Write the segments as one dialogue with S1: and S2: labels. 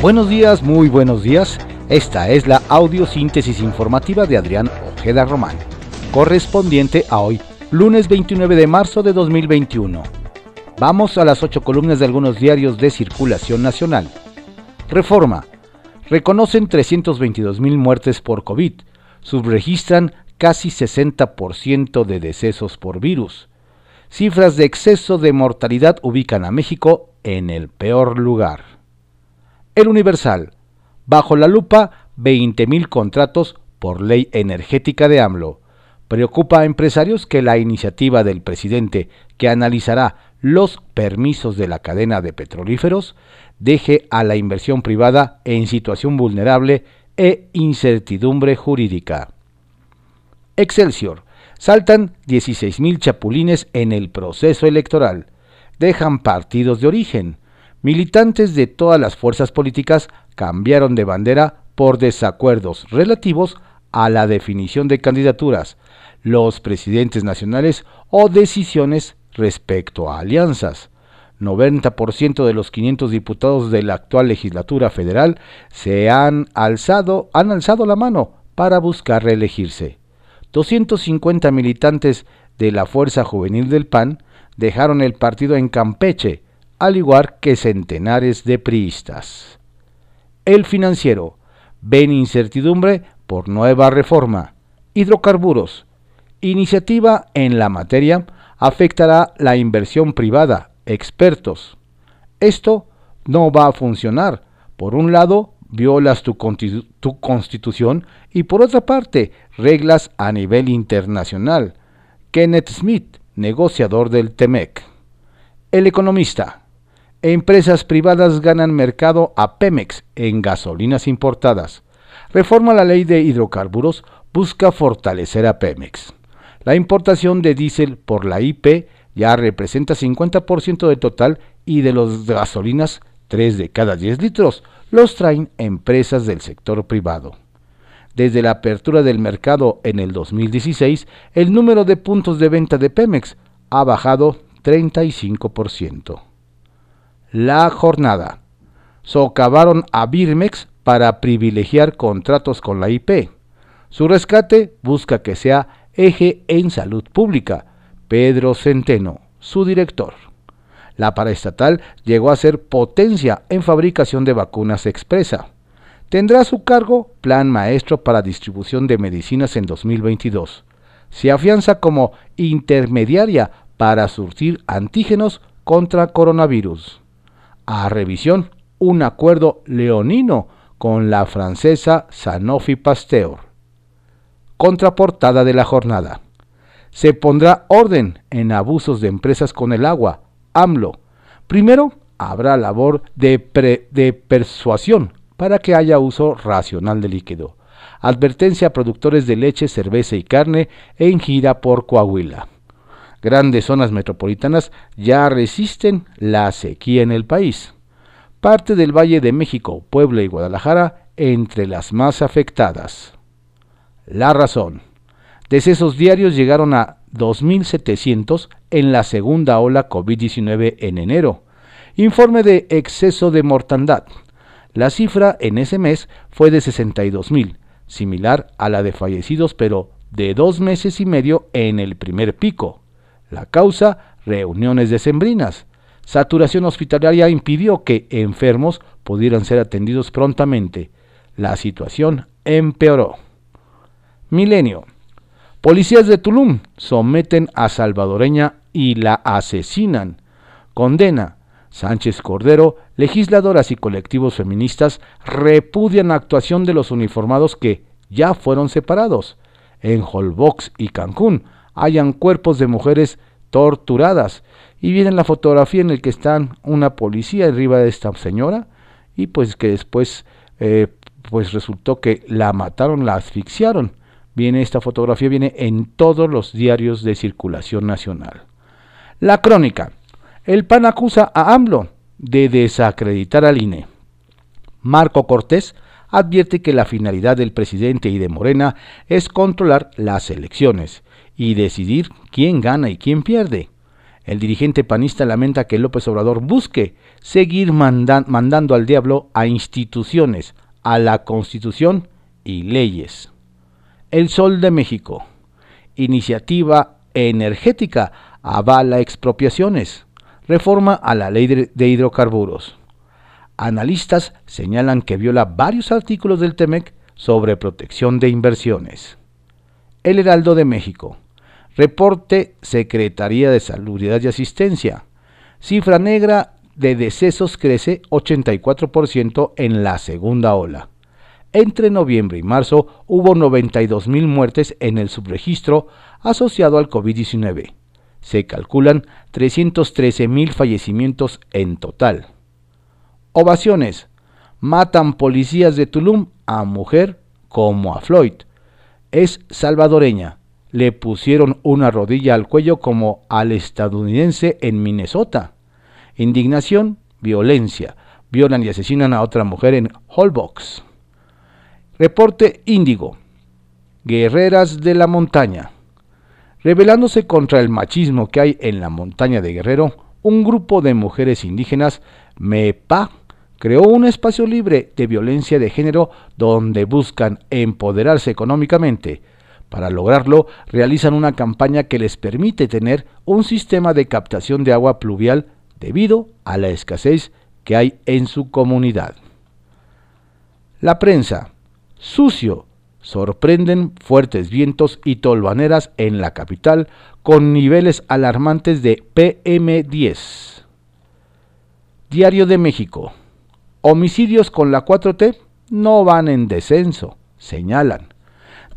S1: Buenos días, muy buenos días. Esta es la audiosíntesis informativa de Adrián Ojeda Román, correspondiente a hoy, lunes 29 de marzo de 2021. Vamos a las ocho columnas de algunos diarios de circulación nacional. Reforma. Reconocen 322 mil muertes por COVID. Subregistran casi 60% de decesos por virus. Cifras de exceso de mortalidad ubican a México en el peor lugar. El Universal. Bajo la lupa, 20.000 contratos por ley energética de AMLO. Preocupa a empresarios que la iniciativa del presidente que analizará los permisos de la cadena de petrolíferos deje a la inversión privada en situación vulnerable e incertidumbre jurídica. Excelsior. Saltan 16.000 chapulines en el proceso electoral. Dejan partidos de origen. Militantes de todas las fuerzas políticas cambiaron de bandera por desacuerdos relativos a la definición de candidaturas, los presidentes nacionales o decisiones respecto a alianzas. 90% de los 500 diputados de la actual legislatura federal se han alzado, han alzado la mano para buscar reelegirse. 250 militantes de la Fuerza Juvenil del PAN dejaron el partido en Campeche, al igual que centenares de priistas. El financiero ven incertidumbre por nueva reforma. Hidrocarburos. Iniciativa en la materia afectará la inversión privada, expertos. Esto no va a funcionar. Por un lado, violas tu, tu, constitución y por otra parte, reglas a nivel internacional. Kenneth Smith, negociador del TEMEC. El economista. Empresas privadas ganan mercado a Pemex en gasolinas importadas. Reforma la ley de hidrocarburos busca fortalecer a Pemex. La importación de diésel por la IP ya representa 50% del total y de los gasolinas 3 de cada 10 litros los traen empresas del sector privado. Desde la apertura del mercado en el 2016, el número de puntos de venta de Pemex ha bajado 35%. La jornada. Socavaron a Birmex para privilegiar contratos con la IP. Su rescate busca que sea eje en salud pública. Pedro Centeno, su director. La paraestatal llegó a ser potencia en fabricación de vacunas expresa. Tendrá a su cargo plan maestro para distribución de medicinas en 2022. Se afianza como intermediaria para surtir antígenos contra coronavirus. A revisión, un acuerdo leonino con la francesa Sanofi Pasteur. Contraportada de la jornada. Se pondrá orden en abusos de empresas con el agua, AMLO. Primero, habrá labor de, persuasión para que haya uso racional de líquido. Advertencia a productores de leche, cerveza y carne en gira por Coahuila. Grandes zonas metropolitanas ya resisten la sequía en el país. Parte del Valle de México, Puebla y Guadalajara entre las más afectadas. La razón. Decesos diarios llegaron a 2.700 en la segunda ola COVID-19 en enero. Informe de exceso de mortandad. La cifra en ese mes fue de 62.000, similar a la de fallecidos, pero de dos meses y medio en el primer pico. La causa, reuniones decembrinas. Saturación hospitalaria impidió que enfermos pudieran ser atendidos prontamente. La situación empeoró. Milenio. Policías de Tulum someten a salvadoreña y la asesinan. Condena. Sánchez Cordero, legisladoras y colectivos feministas repudian la actuación de los uniformados que ya fueron separados. En Holbox y Cancún hayan cuerpos de mujeres torturadas y viene la fotografía en la que están una policía arriba de esta señora y pues que después eh, pues resultó que la mataron, la asfixiaron viene esta fotografía, viene en todos los diarios de circulación nacional. La crónica. El PAN acusa a AMLO de desacreditar al INE. Marco Cortés advierte que la finalidad del presidente y de Morena es controlar las elecciones y decidir quién gana y quién pierde. El dirigente panista lamenta que López Obrador busque seguir mandando al diablo a instituciones, a la Constitución y leyes. El Sol de México. Iniciativa energética avala expropiaciones. Reforma a la ley de hidrocarburos. Analistas señalan que viola varios artículos del TEMEC sobre protección de inversiones. El Heraldo de México. Reporte Secretaría de Salubridad y Asistencia. Cifra negra de decesos crece 84% en la segunda ola. Entre noviembre y marzo hubo 92.000 muertes en el subregistro asociado al COVID-19. Se calculan 313.000 fallecimientos en total. Ovaciones. Matan policías de Tulum a mujer como a Floyd. Es salvadoreña le pusieron una rodilla al cuello como al estadounidense en Minnesota. Indignación, violencia. Violan y asesinan a otra mujer en Holbox. Reporte Índigo. Guerreras de la montaña. Rebelándose contra el machismo que hay en la montaña de Guerrero, un grupo de mujeres indígenas, MEPA, creó un espacio libre de violencia de género donde buscan empoderarse económicamente, para lograrlo, realizan una campaña que les permite tener un sistema de captación de agua pluvial debido a la escasez que hay en su comunidad. La prensa. Sucio. Sorprenden fuertes vientos y tolvaneras en la capital con niveles alarmantes de PM10. Diario de México. Homicidios con la 4T no van en descenso, señalan.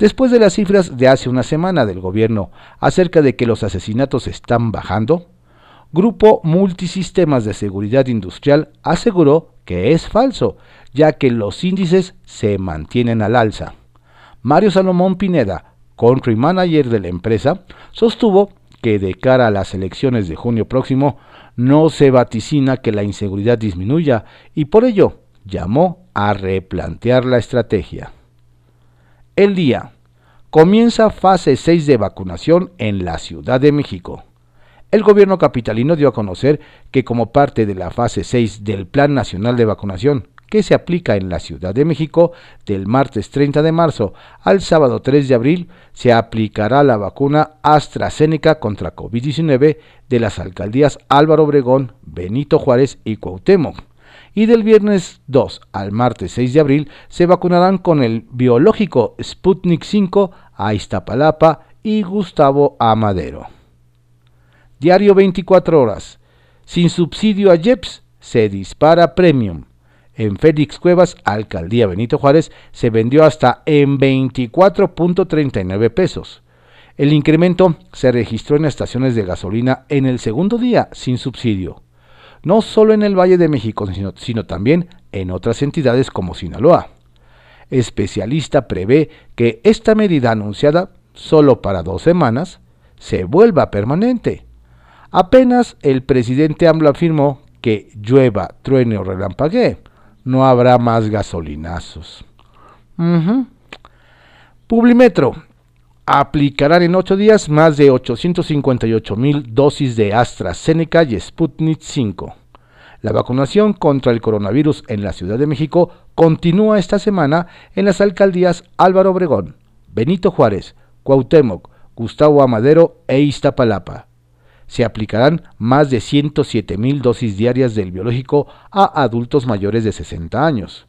S1: Después de las cifras de hace una semana del gobierno acerca de que los asesinatos están bajando, Grupo Multisistemas de Seguridad Industrial aseguró que es falso, ya que los índices se mantienen al alza. Mario Salomón Pineda, country manager de la empresa, sostuvo que de cara a las elecciones de junio próximo no se vaticina que la inseguridad disminuya y por ello llamó a replantear la estrategia. El día. Comienza fase 6 de vacunación en la Ciudad de México. El gobierno capitalino dio a conocer que como parte de la fase 6 del Plan Nacional de Vacunación, que se aplica en la Ciudad de México del martes 30 de marzo al sábado 3 de abril, se aplicará la vacuna AstraZeneca contra COVID-19 de las alcaldías Álvaro Obregón, Benito Juárez y Cuauhtémoc y del viernes 2 al martes 6 de abril se vacunarán con el biológico Sputnik 5 a Iztapalapa y Gustavo Amadero. Diario 24 horas. Sin subsidio a JEPS se dispara Premium. En Félix Cuevas, Alcaldía Benito Juárez, se vendió hasta en 24.39 pesos. El incremento se registró en estaciones de gasolina en el segundo día sin subsidio no solo en el Valle de México, sino, también en otras entidades como Sinaloa. Especialista prevé que esta medida anunciada solo para dos semanas se vuelva permanente. Apenas el presidente AMLO afirmó que llueva, truene o relampaguee, no habrá más gasolinazos. Publimetro aplicarán en ocho días más de 858 mil dosis de AstraZeneca y Sputnik 5. La vacunación contra el coronavirus en la Ciudad de México continúa esta semana en las alcaldías Álvaro Obregón, Benito Juárez, Cuauhtémoc, Gustavo Amadero e Iztapalapa. Se aplicarán más de 107 mil dosis diarias del biológico a adultos mayores de 60 años.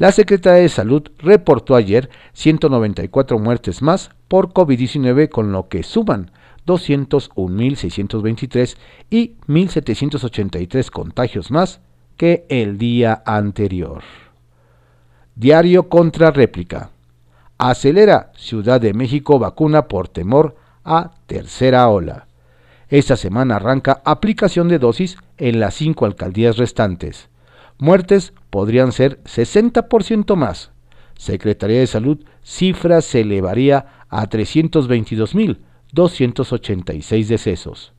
S1: La Secretaría de Salud reportó ayer 194 muertes más por COVID-19, con lo que suman 201.623 y 1.783 contagios más que el día anterior. Diario contra réplica. Acelera Ciudad de México vacuna por temor a tercera ola. Esta semana arranca aplicación de dosis en las cinco alcaldías restantes. Muertes podrían ser 60% más. Secretaría de Salud cifra se elevaría a 322.286 decesos.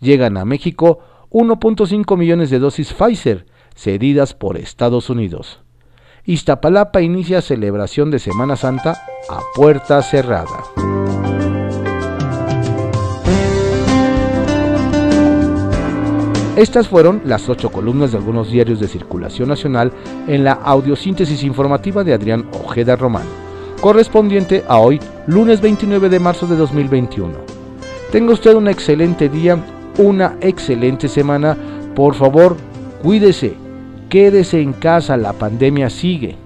S1: Llegan a México 1.5 millones de dosis Pfizer cedidas por Estados Unidos. Iztapalapa inicia celebración de Semana Santa a puerta cerrada. Estas fueron las ocho columnas de algunos diarios de circulación nacional en la audiosíntesis informativa de Adrián Ojeda Román, correspondiente a hoy, lunes 29 de marzo de 2021. Tenga usted un excelente día, una excelente semana. Por favor, cuídese, quédese en casa, la pandemia sigue.